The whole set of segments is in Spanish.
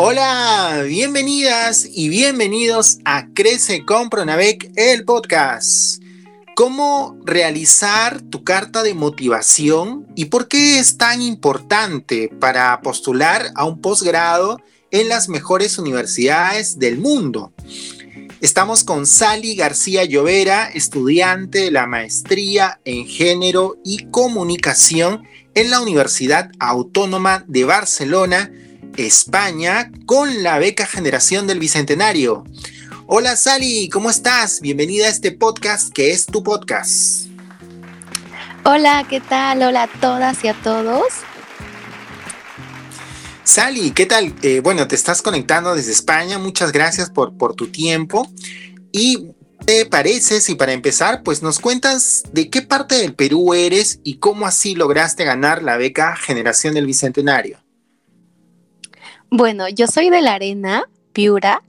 Hola, bienvenidas y bienvenidos a Crece con Pronavec, el podcast. ¿Cómo realizar tu carta de motivación y por qué es tan importante para postular a un posgrado en las mejores universidades del mundo? Estamos con Sally García Llovera, estudiante de la maestría en género y comunicación en la Universidad Autónoma de Barcelona España con la beca Generación del Bicentenario. Hola Sally, ¿cómo estás? Bienvenida a este podcast que es tu podcast. Hola, ¿qué tal? Hola a todas y a todos. Sally, ¿qué tal? Eh, bueno, te estás conectando desde España. Muchas gracias por, por tu tiempo. Y ¿Te parece si para empezar, pues nos cuentas de qué parte del Perú eres y cómo así lograste ganar la beca Generación del Bicentenario? Bueno, yo soy de la Arena, Piura.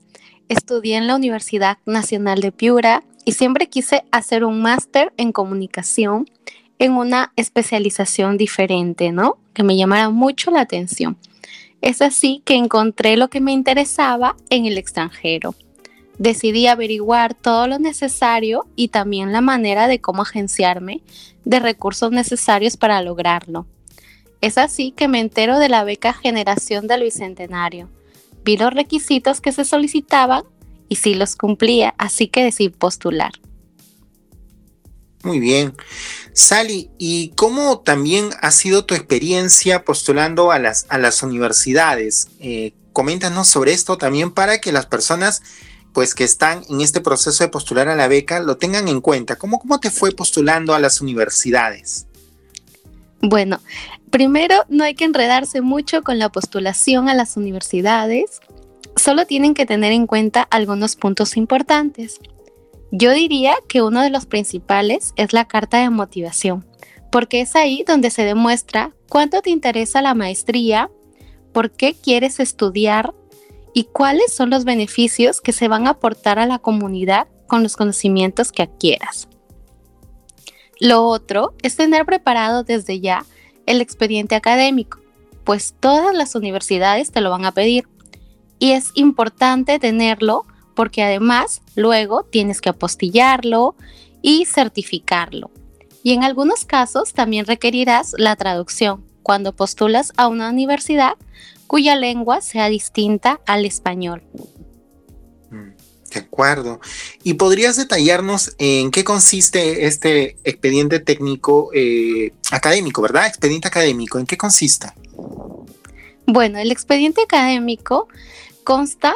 Estudié en la Universidad Nacional de Piura y siempre quise hacer un máster en comunicación en una especialización diferente, ¿no? Que me llamara mucho la atención. Es así que encontré lo que me interesaba en el extranjero. Decidí averiguar todo lo necesario y también la manera de cómo agenciarme de recursos necesarios para lograrlo. Es así que me entero de la beca Generación del Bicentenario. Vi los requisitos que se solicitaban y sí los cumplía, así que decidí postular. Muy bien. Sally, ¿y cómo también ha sido tu experiencia postulando a las, a las universidades? Eh, coméntanos sobre esto también para que las personas pues que están en este proceso de postular a la beca lo tengan en cuenta. ¿Cómo, cómo te fue postulando a las universidades? Bueno, primero no hay que enredarse mucho con la postulación a las universidades, solo tienen que tener en cuenta algunos puntos importantes. Yo diría que uno de los principales es la carta de motivación, porque es ahí donde se demuestra cuánto te interesa la maestría, por qué quieres estudiar y cuáles son los beneficios que se van a aportar a la comunidad con los conocimientos que adquieras. Lo otro es tener preparado desde ya el expediente académico, pues todas las universidades te lo van a pedir. Y es importante tenerlo porque además luego tienes que apostillarlo y certificarlo. Y en algunos casos también requerirás la traducción cuando postulas a una universidad cuya lengua sea distinta al español. De acuerdo. ¿Y podrías detallarnos en qué consiste este expediente técnico eh, académico, verdad? Expediente académico, ¿en qué consiste? Bueno, el expediente académico consta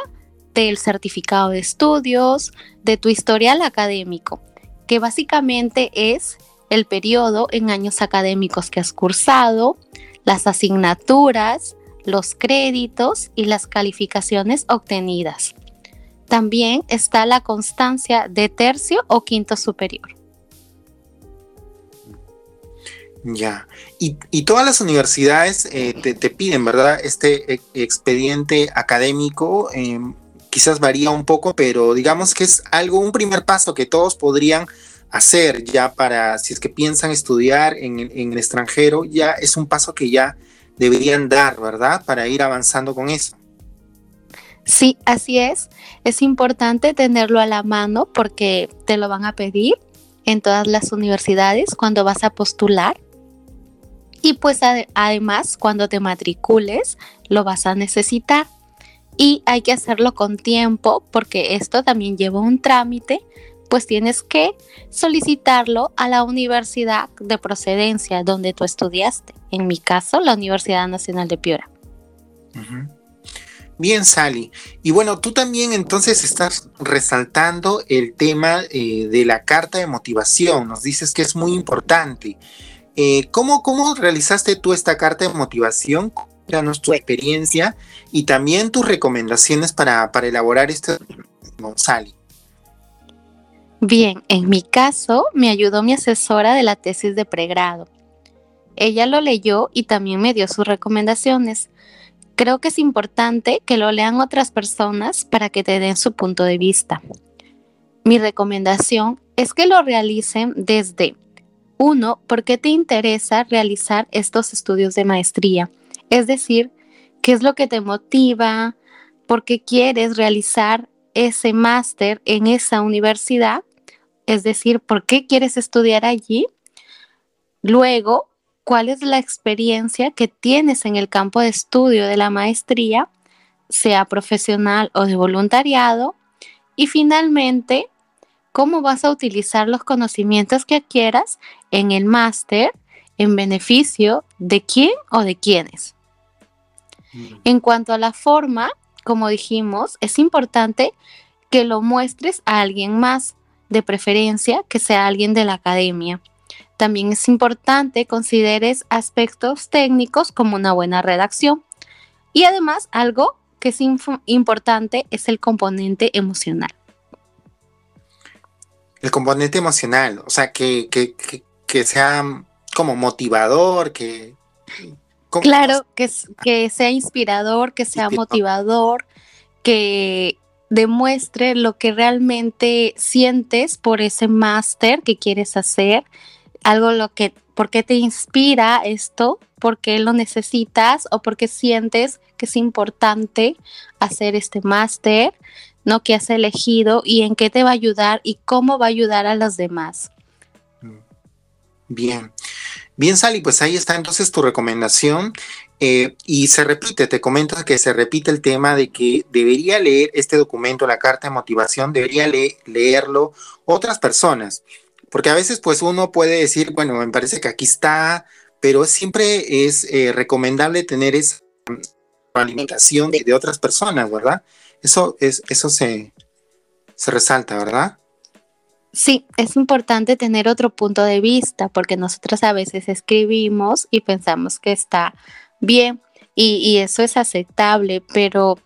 del certificado de estudios, de tu historial académico, que básicamente es el periodo en años académicos que has cursado, las asignaturas, los créditos y las calificaciones obtenidas. También está la constancia de tercio o quinto superior. Ya, y, todas las universidades eh, te, piden, ¿verdad? Este e, expediente académico em, quizás varía un poco, pero digamos que es algo, un primer paso que todos podrían hacer ya para, si es que piensan estudiar en, el extranjero, ya es un paso que ya deberían dar, ¿verdad? Para ir avanzando con eso. Sí, así es. Es importante tenerlo a la mano porque te lo van a pedir en todas las universidades cuando vas a postular. Y pues además cuando te matricules lo vas a necesitar. Y hay que hacerlo con tiempo porque esto también lleva un trámite, pues tienes que solicitarlo a la universidad de procedencia donde tú estudiaste. En mi caso, la Universidad Nacional de Piura. Bien, Sally. Y bueno, tú también entonces estás resaltando el tema eh, de la carta de motivación. Nos dices que es muy importante. Eh, ¿cómo, ¿Cómo realizaste tú esta carta de motivación? Danos tu experiencia y también tus recomendaciones para, para elaborar esto, Sally. Bien, en mi caso me ayudó mi asesora de la tesis de pregrado. Ella lo leyó y también me dio sus recomendaciones creo que es importante que lo lean otras personas para que te den su punto de vista. Mi recomendación es que lo realicen desde Uno, ¿por qué te interesa realizar estos estudios de maestría? Es decir, ¿qué es lo que te motiva? ¿Por qué quieres realizar ese máster en esa universidad? Es decir, ¿por qué quieres estudiar allí? Luego, ¿cuál es la experiencia que tienes en el campo de estudio de la maestría, sea profesional o de voluntariado? Y finalmente, ¿cómo vas a utilizar los conocimientos que adquieras en el máster en beneficio de quién o de quiénes? Mm. En cuanto a la forma, como dijimos, es importante que lo muestres a alguien más, de preferencia que sea alguien de la academia. También es importante consideres aspectos técnicos como una buena redacción. Y además, algo que es importante es el componente emocional. El componente emocional, o sea, que, sea como motivador, que... Claro, que, que sea inspirador, que sea motivador, que demuestre lo que realmente sientes por ese máster que quieres hacer, algo lo que, por qué te inspira esto, por qué lo necesitas o por qué sientes que es importante hacer este máster, ¿no? Que has elegido y en qué te va a ayudar y cómo va a ayudar a los demás. Bien. Bien, Sally, pues ahí está entonces tu recomendación. Eh, y se repite, te comento que se repite el tema de que debería leer este documento, la carta de motivación, debería leerlo otras personas. Porque a veces pues uno puede decir, bueno, me parece que aquí está, pero siempre es eh, recomendable tener esa alimentación de, de, otras personas, ¿verdad? Eso, es, eso se, se resalta, ¿verdad? Sí, es importante tener otro punto de vista porque nosotros a veces escribimos y pensamos que está bien y, y, eso es aceptable, pero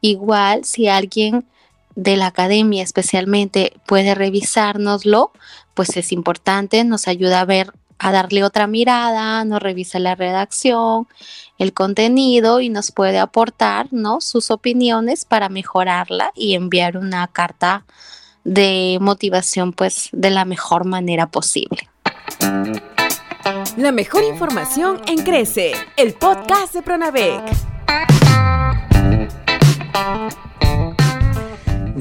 igual si alguien de la academia especialmente puede revisárnoslo, pues es importante, nos ayuda a ver, a darle otra mirada, nos revisa la redacción, el contenido y nos puede aportar ¿no? sus opiniones para mejorarla y enviar una carta de motivación pues de la mejor manera posible. La mejor información en Crece, el podcast de Pronavec.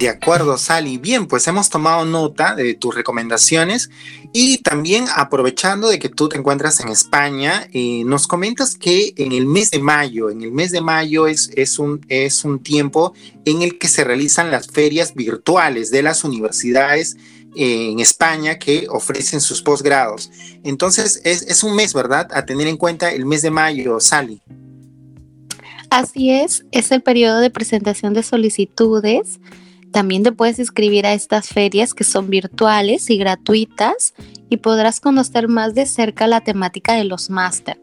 De acuerdo, Sally. Bien, pues hemos tomado nota de tus recomendaciones y también aprovechando de que tú te encuentras en España, eh, nos comentas que en el mes de mayo, en el mes de mayo es, es, un, es un tiempo en el que se realizan las ferias virtuales de las universidades eh, en España que ofrecen sus posgrados. Entonces es, es un mes, ¿verdad? A tener en cuenta el mes de mayo, Sally. Así es, es el periodo de presentación de solicitudes también te puedes inscribir a estas ferias que son virtuales y gratuitas y podrás conocer más de cerca la temática de los máster.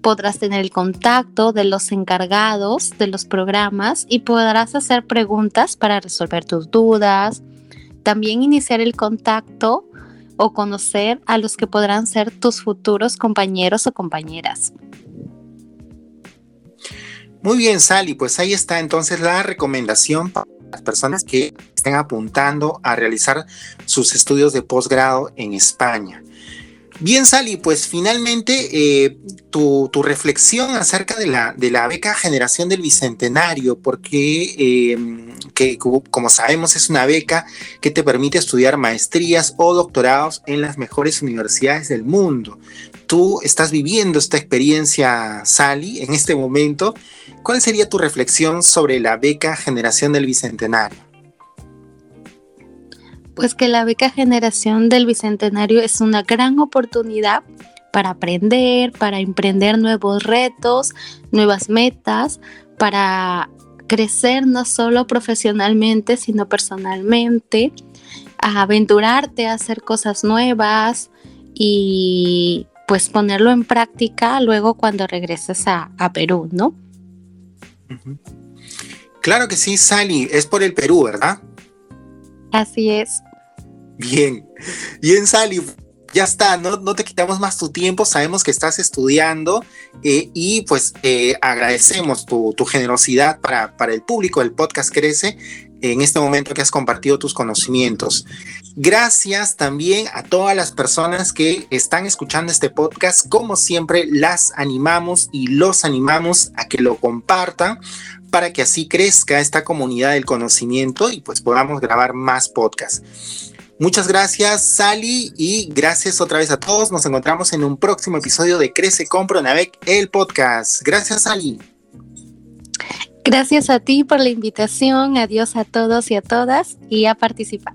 Podrás tener el contacto de los encargados de los programas y podrás hacer preguntas para resolver tus dudas. También iniciar el contacto o conocer a los que podrán ser tus futuros compañeros o compañeras. Muy bien, Sally, pues ahí está entonces la recomendación las personas que estén apuntando a realizar sus estudios de posgrado en España. Bien, Sally, pues finalmente eh, tu, reflexión acerca de la, beca Generación del Bicentenario, porque eh, como sabemos es una beca que te permite estudiar maestrías o doctorados en las mejores universidades del mundo. Tú estás viviendo esta experiencia, Sally, en este momento. ¿Cuál sería tu reflexión sobre la beca Generación del Bicentenario? Pues que la beca Generación del Bicentenario es una gran oportunidad para aprender, para emprender nuevos retos, nuevas metas, para crecer no solo profesionalmente, sino personalmente, a aventurarte a hacer cosas nuevas y pues ponerlo en práctica luego cuando regreses a, Perú, ¿no? Claro que sí, Sally, es por el Perú, ¿verdad? Así es. Bien, bien Sally, ya está, no, no, te quitamos más tu tiempo, sabemos que estás estudiando eh, y pues eh, agradecemos tu, generosidad para, para, el público, el podcast crece en este momento que has compartido tus conocimientos. Gracias también a todas las personas que están escuchando este podcast. Como siempre, las animamos y los animamos a que lo compartan para que así crezca esta comunidad del conocimiento y pues podamos grabar más podcasts. Muchas gracias, Sally, y gracias otra vez a todos. Nos encontramos en un próximo episodio de Crece Compro Navec, el podcast. Gracias, Sally. Gracias a ti por la invitación. Adiós a todos y a todas y a participar.